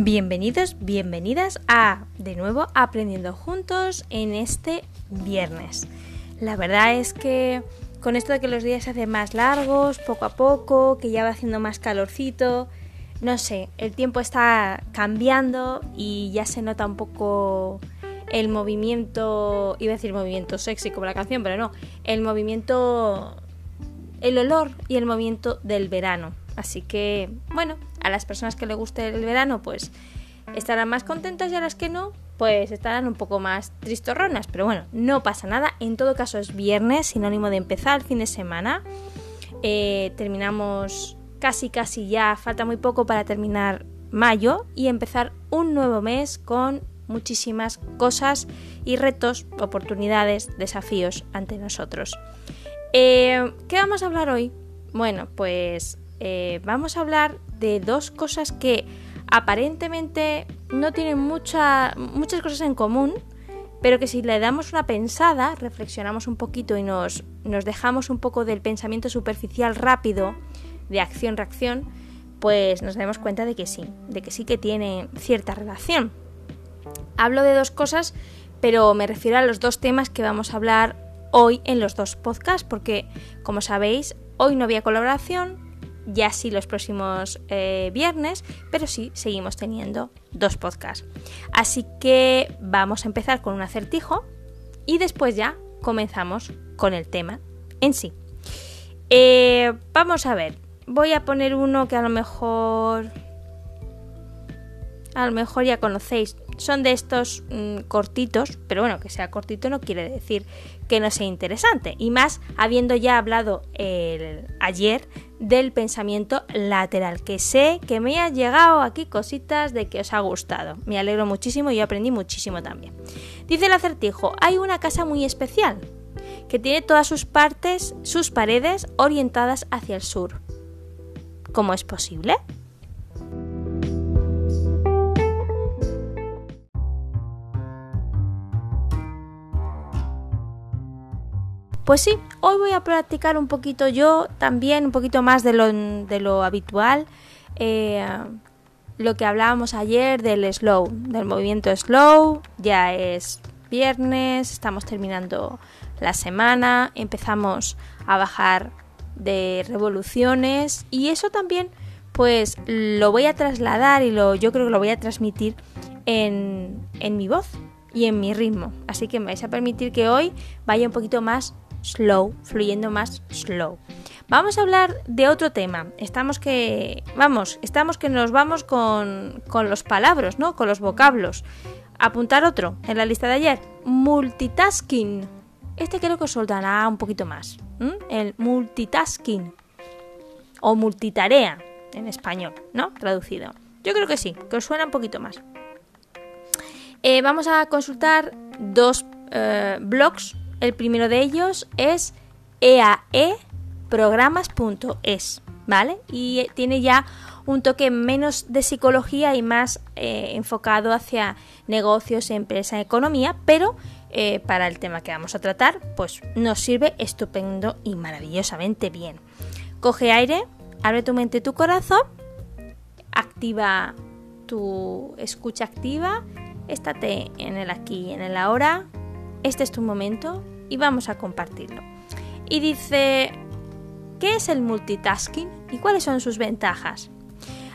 Bienvenidos, bienvenidas a de nuevo aprendiendo juntos en este viernes. La verdad es que con esto de que los días se hacen más largos, poco a poco, que ya va haciendo más calorcito, no sé, el tiempo está cambiando y ya se nota un poco el movimiento, iba a decir movimiento sexy como la canción, pero no, el movimiento, el olor y el movimiento del verano. Así que, bueno, a las personas que les guste el verano, pues estarán más contentas y a las que no, pues estarán un poco más tristorronas. Pero bueno, no pasa nada. En todo caso es viernes, sinónimo de empezar el fin de semana. Eh, terminamos casi, casi ya, falta muy poco para terminar mayo y empezar un nuevo mes con muchísimas cosas y retos, oportunidades, desafíos ante nosotros. Eh, ¿Qué vamos a hablar hoy? Bueno, pues eh, vamos a hablar de dos cosas que aparentemente no tienen muchas cosas en común, pero que si le damos una pensada, reflexionamos un poquito y nos, nos dejamos un poco del pensamiento superficial rápido, de acción-reacción, pues nos damos cuenta de que sí, de que sí que tiene cierta relación. Hablo de dos cosas, pero me refiero a los dos temas que vamos a hablar hoy en los dos podcasts, porque como sabéis, hoy no había colaboración, ya sí los próximos eh, viernes, pero sí seguimos teniendo dos podcasts. Así que vamos a empezar con un acertijo y después ya comenzamos con el tema en sí. Eh, vamos a ver, voy a poner uno que a lo mejor... A lo mejor ya conocéis. Son de estos mm, cortitos, pero bueno, que sea cortito no quiere decir que no sea interesante. Y más habiendo ya hablado el, ayer del pensamiento lateral, que sé que me ha llegado aquí cositas de que os ha gustado. Me alegro muchísimo y aprendí muchísimo también. Dice el acertijo, hay una casa muy especial que tiene todas sus partes, sus paredes orientadas hacia el sur. ¿Cómo es posible? Pues sí, hoy voy a practicar un poquito yo también, un poquito más de lo, de lo habitual. Eh, lo que hablábamos ayer del slow, del movimiento slow, ya es viernes, estamos terminando la semana, empezamos a bajar de revoluciones y eso también pues lo voy a trasladar y lo, yo creo que lo voy a transmitir en, en mi voz y en mi ritmo. Así que me vais a permitir que hoy vaya un poquito más slow, fluyendo más slow. Vamos a hablar de otro tema. Estamos que, vamos, estamos que nos vamos con, con los palabras, ¿no? Con los vocablos. Apuntar otro en la lista de ayer. Multitasking. Este creo que os soltará un poquito más. El multitasking. O multitarea en español, ¿no? Traducido. Yo creo que sí, que os suena un poquito más. Eh, vamos a consultar dos eh, blogs el primero de ellos es eaeprogramas.es, ¿vale? Y tiene ya un toque menos de psicología y más eh, enfocado hacia negocios, empresa, economía, pero eh, para el tema que vamos a tratar, pues nos sirve estupendo y maravillosamente bien. Coge aire, abre tu mente y tu corazón, activa tu escucha activa, estate en el aquí y en el ahora, este es tu momento y vamos a compartirlo. Y dice, ¿qué es el multitasking y cuáles son sus ventajas?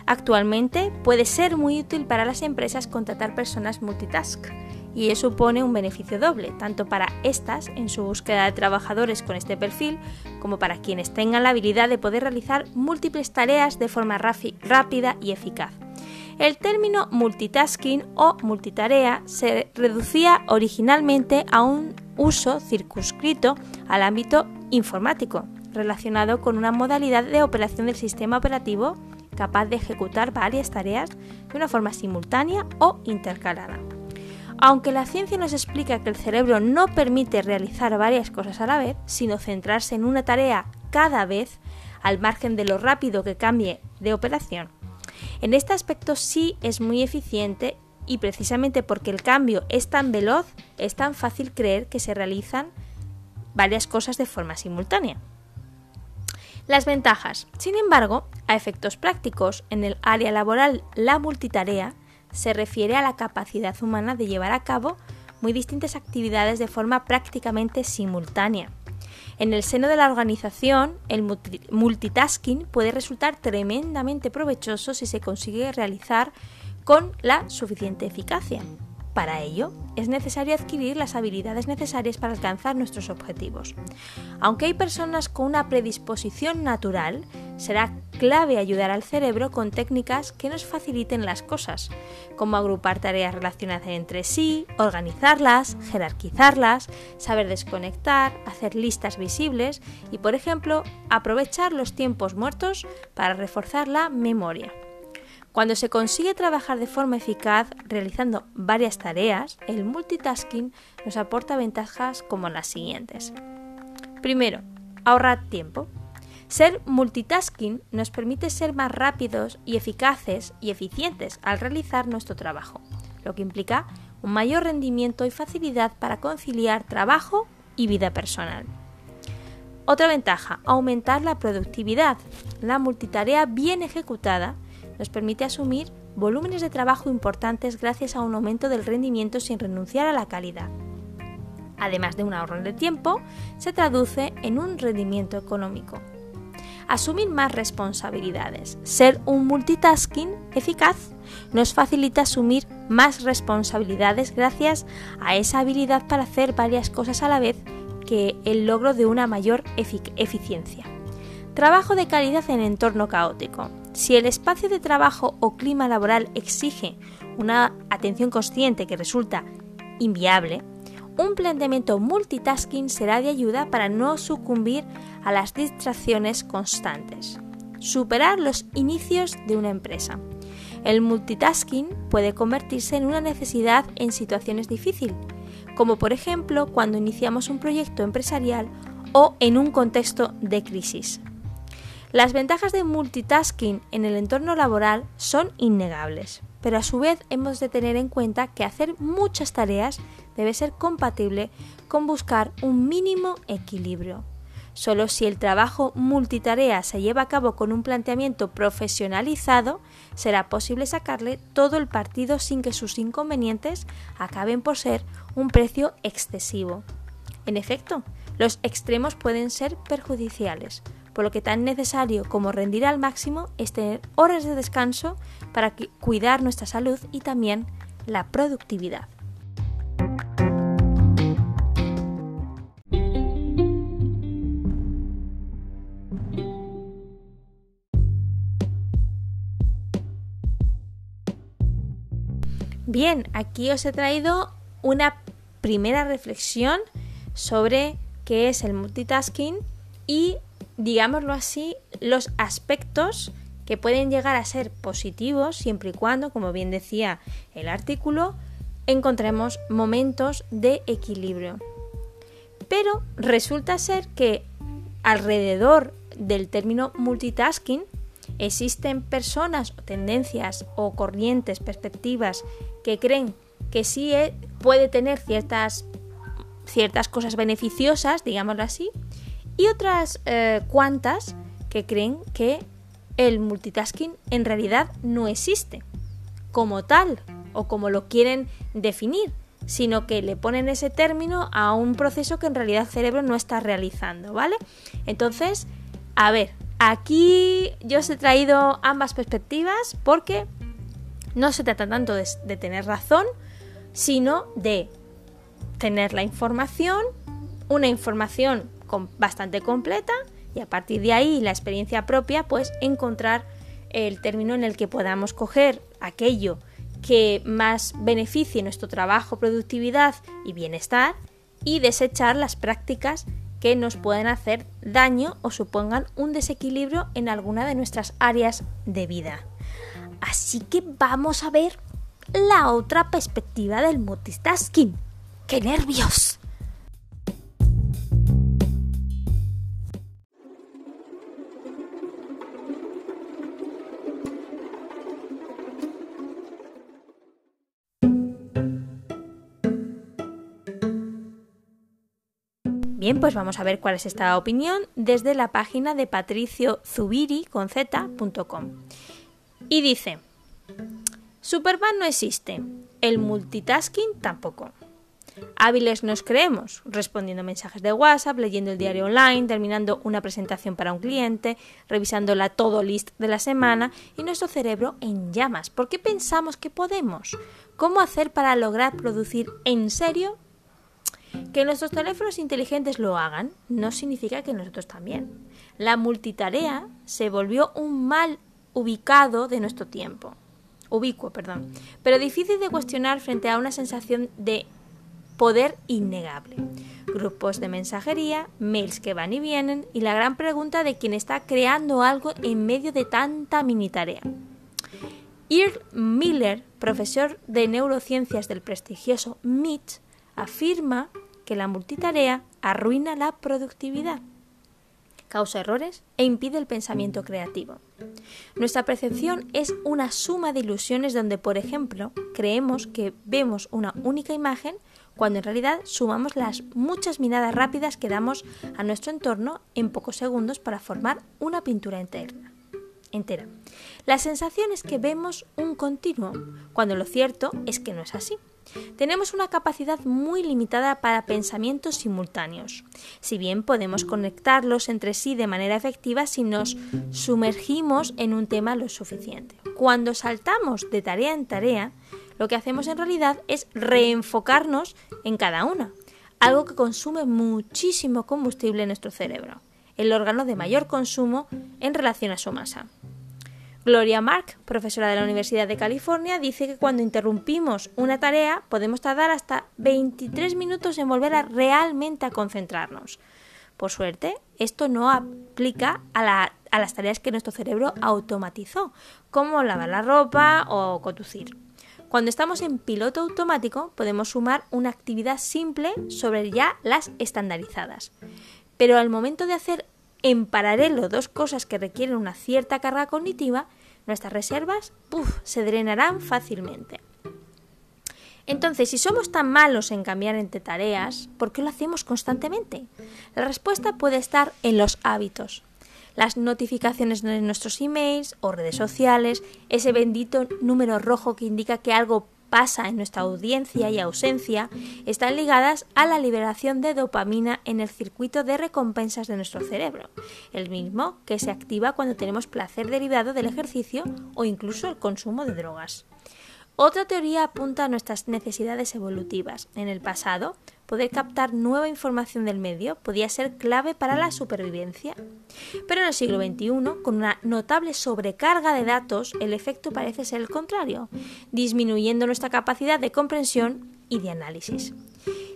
Actualmente puede ser muy útil para las empresas contratar personas multitask y eso supone un beneficio doble, tanto para estas en su búsqueda de trabajadores con este perfil, como para quienes tengan la habilidad de poder realizar múltiples tareas de forma rápida y eficaz. El término multitasking o multitarea se reducía originalmente a un uso circunscrito al ámbito informático, relacionado con una modalidad de operación del sistema operativo capaz de ejecutar varias tareas de una forma simultánea o intercalada. Aunque la ciencia nos explica que el cerebro no permite realizar varias cosas a la vez, sino centrarse en una tarea cada vez, al margen de lo rápido que cambie de operación, en este aspecto sí es muy eficiente y precisamente porque el cambio es tan veloz, es tan fácil creer que se realizan varias cosas de forma simultánea. Las ventajas. Sin embargo, a efectos prácticos, en el área laboral la multitarea se refiere a la capacidad humana de llevar a cabo muy distintas actividades de forma prácticamente simultánea. En el seno de la organización, el multitasking puede resultar tremendamente provechoso si se consigue realizar con la suficiente eficacia. Para ello, es necesario adquirir las habilidades necesarias para alcanzar nuestros objetivos. Aunque hay personas con una predisposición natural, será clave ayudar al cerebro con técnicas que nos faciliten las cosas, como agrupar tareas relacionadas entre sí, organizarlas, jerarquizarlas, saber desconectar, hacer listas visibles y, por ejemplo, aprovechar los tiempos muertos para reforzar la memoria. Cuando se consigue trabajar de forma eficaz realizando varias tareas, el multitasking nos aporta ventajas como las siguientes. Primero, ahorrar tiempo. Ser multitasking nos permite ser más rápidos y eficaces y eficientes al realizar nuestro trabajo, lo que implica un mayor rendimiento y facilidad para conciliar trabajo y vida personal. Otra ventaja, aumentar la productividad. La multitarea bien ejecutada nos permite asumir volúmenes de trabajo importantes gracias a un aumento del rendimiento sin renunciar a la calidad. Además de un ahorro de tiempo, se traduce en un rendimiento económico. Asumir más responsabilidades. Ser un multitasking eficaz nos facilita asumir más responsabilidades gracias a esa habilidad para hacer varias cosas a la vez que el logro de una mayor eficiencia. Trabajo de calidad en entorno caótico. Si el espacio de trabajo o clima laboral exige una atención consciente que resulta inviable, un planteamiento multitasking será de ayuda para no sucumbir a las distracciones constantes. Superar los inicios de una empresa. El multitasking puede convertirse en una necesidad en situaciones difíciles, como por ejemplo cuando iniciamos un proyecto empresarial o en un contexto de crisis. Las ventajas de multitasking en el entorno laboral son innegables, pero a su vez hemos de tener en cuenta que hacer muchas tareas debe ser compatible con buscar un mínimo equilibrio. Solo si el trabajo multitarea se lleva a cabo con un planteamiento profesionalizado, será posible sacarle todo el partido sin que sus inconvenientes acaben por ser un precio excesivo. En efecto, los extremos pueden ser perjudiciales, por lo que tan necesario como rendir al máximo es tener horas de descanso para cuidar nuestra salud y también la productividad. Bien, aquí os he traído una primera reflexión sobre qué es el multitasking y digámoslo así, los aspectos que pueden llegar a ser positivos siempre y cuando, como bien decía el artículo, encontremos momentos de equilibrio. Pero resulta ser que alrededor del término multitasking existen personas o tendencias o corrientes, perspectivas que creen que sí eh, puede tener ciertas, ciertas cosas beneficiosas, digámoslo así, y otras eh, cuantas que creen que el multitasking en realidad no existe como tal o como lo quieren definir, sino que le ponen ese término a un proceso que en realidad el cerebro no está realizando, ¿vale? Entonces, a ver, aquí yo os he traído ambas perspectivas porque no se trata tanto de, de tener razón, sino de tener la información, una información bastante completa y a partir de ahí la experiencia propia, pues encontrar el término en el que podamos coger aquello que más beneficie nuestro trabajo, productividad y bienestar y desechar las prácticas que nos pueden hacer daño o supongan un desequilibrio en alguna de nuestras áreas de vida. Así que vamos a ver la otra perspectiva del multitasking. ¡Qué nervios! Bien, pues vamos a ver cuál es esta opinión desde la página de patriciozubiri.com. Y dice, Superman no existe, el multitasking tampoco. Hábiles nos creemos, respondiendo mensajes de WhatsApp, leyendo el diario online, terminando una presentación para un cliente, revisando la todo list de la semana y nuestro cerebro en llamas. ¿Por qué pensamos que podemos? ¿Cómo hacer para lograr producir en serio? Que nuestros teléfonos inteligentes lo hagan no significa que nosotros también. La multitarea se volvió un mal ubicado de nuestro tiempo. Ubicuo, perdón. Pero difícil de cuestionar frente a una sensación de poder innegable. Grupos de mensajería, mails que van y vienen y la gran pregunta de quién está creando algo en medio de tanta mini tarea. Earl Miller, profesor de neurociencias del prestigioso MIT, afirma que la multitarea arruina la productividad causa errores e impide el pensamiento creativo. Nuestra percepción es una suma de ilusiones donde, por ejemplo, creemos que vemos una única imagen cuando en realidad sumamos las muchas miradas rápidas que damos a nuestro entorno en pocos segundos para formar una pintura interna entera. La sensación es que vemos un continuo, cuando lo cierto es que no es así. Tenemos una capacidad muy limitada para pensamientos simultáneos. Si bien podemos conectarlos entre sí de manera efectiva si nos sumergimos en un tema lo suficiente. Cuando saltamos de tarea en tarea, lo que hacemos en realidad es reenfocarnos en cada una, algo que consume muchísimo combustible en nuestro cerebro, el órgano de mayor consumo en relación a su masa. Gloria Mark, profesora de la Universidad de California, dice que cuando interrumpimos una tarea podemos tardar hasta 23 minutos en volver a realmente a concentrarnos. Por suerte, esto no aplica a, a las tareas que nuestro cerebro automatizó, como lavar la ropa o conducir. Cuando estamos en piloto automático podemos sumar una actividad simple sobre ya las estandarizadas. Pero al momento de hacer en paralelo dos cosas que requieren una cierta carga cognitiva, nuestras reservas se drenarán fácilmente. Entonces, si somos tan malos en cambiar entre tareas, ¿por qué lo hacemos constantemente? La respuesta puede estar en los hábitos. Las notificaciones de nuestros emails o redes sociales, ese bendito número rojo que indica que algo pasa en nuestra audiencia y ausencia están ligadas a la liberación de dopamina en el circuito de recompensas de nuestro cerebro, el mismo que se activa cuando tenemos placer derivado del ejercicio o incluso el consumo de drogas. Otra teoría apunta a nuestras necesidades evolutivas. En el pasado, poder captar nueva información del medio podía ser clave para la supervivencia. Pero en el siglo XXI, con una notable sobrecarga de datos, el efecto parece ser el contrario, disminuyendo nuestra capacidad de comprensión y de análisis.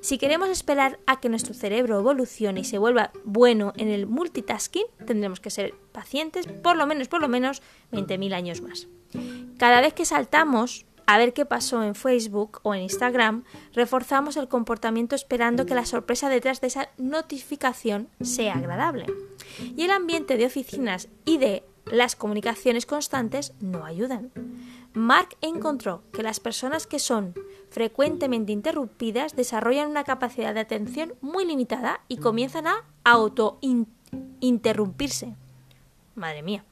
Si queremos esperar a que nuestro cerebro evolucione y se vuelva bueno en el multitasking, tendremos que ser pacientes por lo menos, por lo menos 20.000 años más. Cada vez que saltamos a ver qué pasó en Facebook o en Instagram, reforzamos el comportamiento esperando que la sorpresa detrás de esa notificación sea agradable. Y el ambiente de oficinas y de las comunicaciones constantes no ayudan. Mark encontró que las personas que son frecuentemente interrumpidas desarrollan una capacidad de atención muy limitada y comienzan a auto-interrumpirse. Madre mía.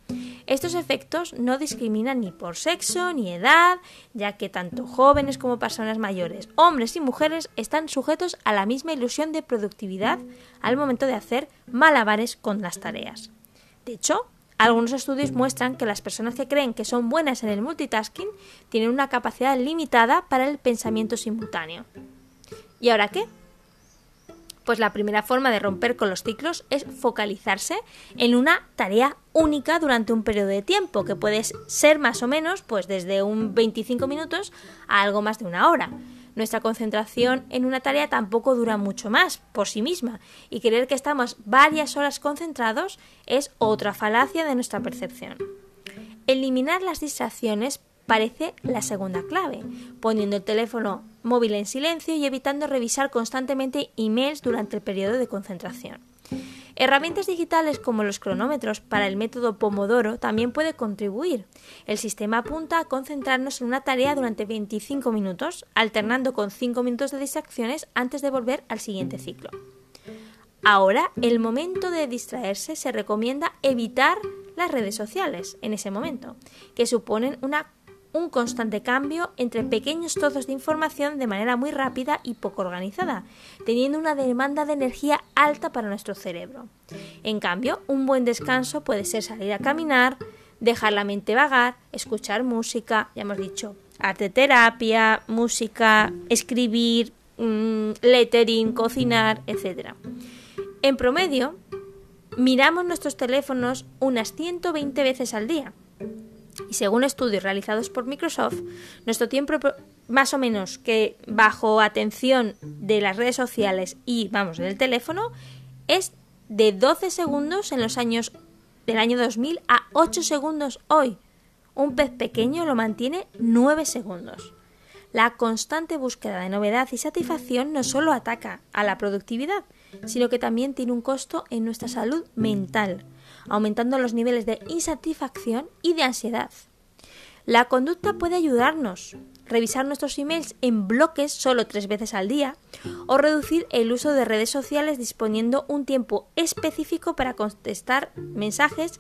Estos efectos no discriminan ni por sexo ni edad, ya que tanto jóvenes como personas mayores, hombres y mujeres están sujetos a la misma ilusión de productividad al momento de hacer malabares con las tareas. De hecho, algunos estudios muestran que las personas que creen que son buenas en el multitasking tienen una capacidad limitada para el pensamiento simultáneo. ¿Y ahora qué? Pues la primera forma de romper con los ciclos es focalizarse en una tarea única durante un periodo de tiempo, que puede ser más o menos pues desde un 25 minutos a algo más de una hora. Nuestra concentración en una tarea tampoco dura mucho más por sí misma y creer que estamos varias horas concentrados es otra falacia de nuestra percepción. Eliminar las distracciones parece la segunda clave, poniendo el teléfono móvil en silencio y evitando revisar constantemente emails durante el periodo de concentración. Herramientas digitales como los cronómetros para el método Pomodoro también puede contribuir. El sistema apunta a concentrarnos en una tarea durante 25 minutos, alternando con 5 minutos de distracciones antes de volver al siguiente ciclo. Ahora, el momento de distraerse se recomienda evitar las redes sociales en ese momento, que suponen una un constante cambio entre pequeños trozos de información de manera muy rápida y poco organizada, teniendo una demanda de energía alta para nuestro cerebro. En cambio, un buen descanso puede ser salir a caminar, dejar la mente vagar, escuchar música, ya hemos dicho, arte terapia, música, escribir, mm, lettering, cocinar, etc. En promedio, miramos nuestros teléfonos unas 120 veces al día. Y según estudios realizados por Microsoft, nuestro tiempo más o menos que bajo atención de las redes sociales y vamos del teléfono es de 12 segundos en los años del año 2000 a 8 segundos hoy. Un pez pequeño lo mantiene 9 segundos. La constante búsqueda de novedad y satisfacción no solo ataca a la productividad, sino que también tiene un costo en nuestra salud mental, aumentando los niveles de insatisfacción y de ansiedad. La conducta puede ayudarnos, revisar nuestros emails en bloques solo tres veces al día o reducir el uso de redes sociales disponiendo un tiempo específico para contestar mensajes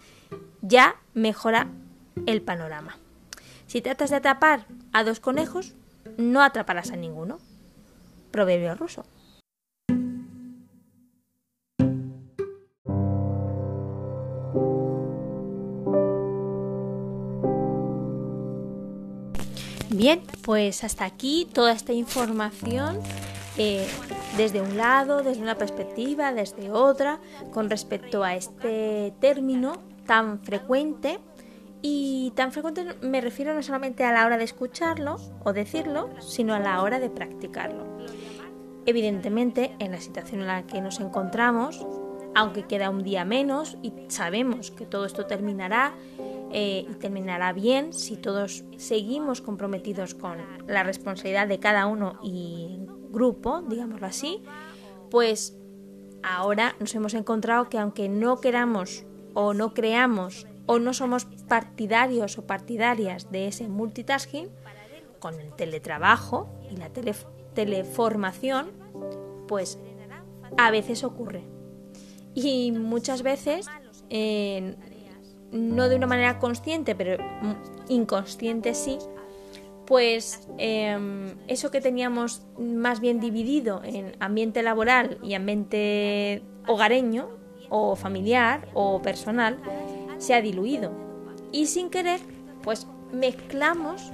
ya mejora el panorama. Si tratas de atrapar a dos conejos, no atraparás a ninguno. Proverbio ruso. Bien, pues hasta aquí toda esta información eh, desde un lado, desde una perspectiva, desde otra, con respecto a este término tan frecuente. Y tan frecuente me refiero no solamente a la hora de escucharlo o decirlo, sino a la hora de practicarlo. Evidentemente, en la situación en la que nos encontramos, aunque queda un día menos y sabemos que todo esto terminará, eh, y terminará bien si todos seguimos comprometidos con la responsabilidad de cada uno y grupo, digámoslo así, pues ahora nos hemos encontrado que aunque no queramos o no creamos o no somos partidarios o partidarias de ese multitasking, con el teletrabajo y la teleformación, pues a veces ocurre. Y muchas veces no de una manera consciente, pero inconsciente sí, pues em, eso que teníamos más bien dividido en ambiente laboral y ambiente hogareño o familiar o personal se ha diluido. Y sin querer, pues mezclamos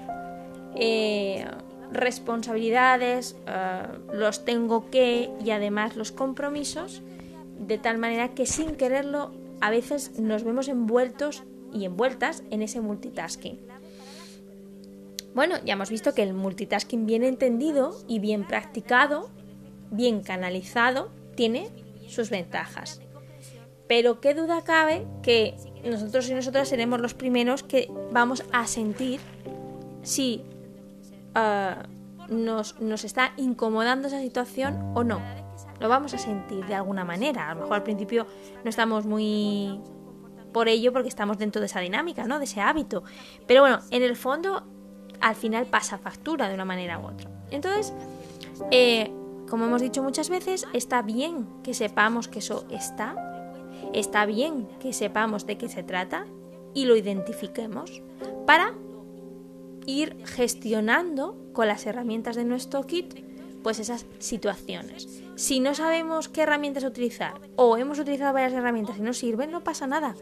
eh, responsabilidades, eh, los tengo que y además los compromisos, de tal manera que sin quererlo a veces nos vemos envueltos y envueltas en ese multitasking. Bueno, ya hemos visto que el multitasking bien entendido y bien practicado, bien canalizado, tiene sus ventajas. Pero qué duda cabe que nosotros y nosotras seremos los primeros que vamos a sentir si ah, nos, nos está incomodando esa situación o no lo vamos a sentir de alguna manera. A lo mejor al principio no estamos muy por ello porque estamos dentro de esa dinámica, ¿no? De ese hábito. Pero bueno, en el fondo al final pasa factura de una manera u otra. Entonces, eh, como hemos dicho muchas veces, está bien que sepamos que eso está, está bien que sepamos de qué se trata y lo identifiquemos para ir gestionando con las herramientas de nuestro kit pues esas situaciones. Si no sabemos qué herramientas utilizar o hemos utilizado varias herramientas y no sirven, no pasa nada.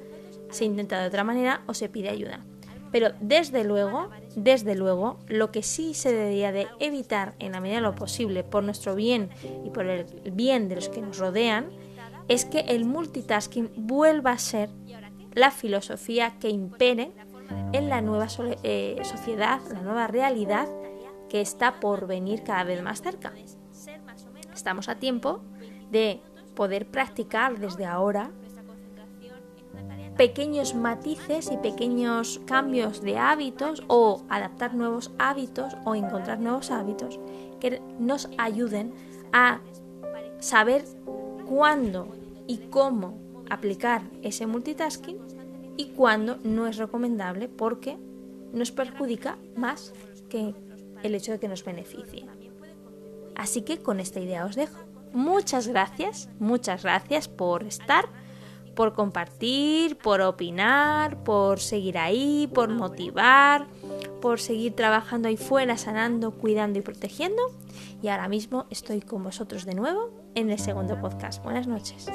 Se intenta de otra manera o se pide ayuda. Pero desde luego, desde luego, lo que sí se debería de evitar en la medida de lo posible por nuestro bien y por el bien de los que nos rodean es que el multitasking vuelva a ser la filosofía que impere en la nueva eh, sociedad, la nueva realidad que está por venir cada vez más cerca. Estamos a tiempo de poder practicar desde ahora pequeños matices y pequeños cambios de hábitos o adaptar nuevos hábitos o encontrar nuevos hábitos que nos ayuden a saber cuándo y cómo aplicar ese multitasking y cuándo no es recomendable porque nos perjudica más que el hecho de que nos beneficie. Así que con esta idea os dejo. Muchas gracias, muchas gracias por estar, por compartir, por opinar, por seguir ahí, por motivar, por seguir trabajando ahí fuera, sanando, cuidando y protegiendo. Y ahora mismo estoy con vosotros de nuevo en el segundo podcast. Buenas noches.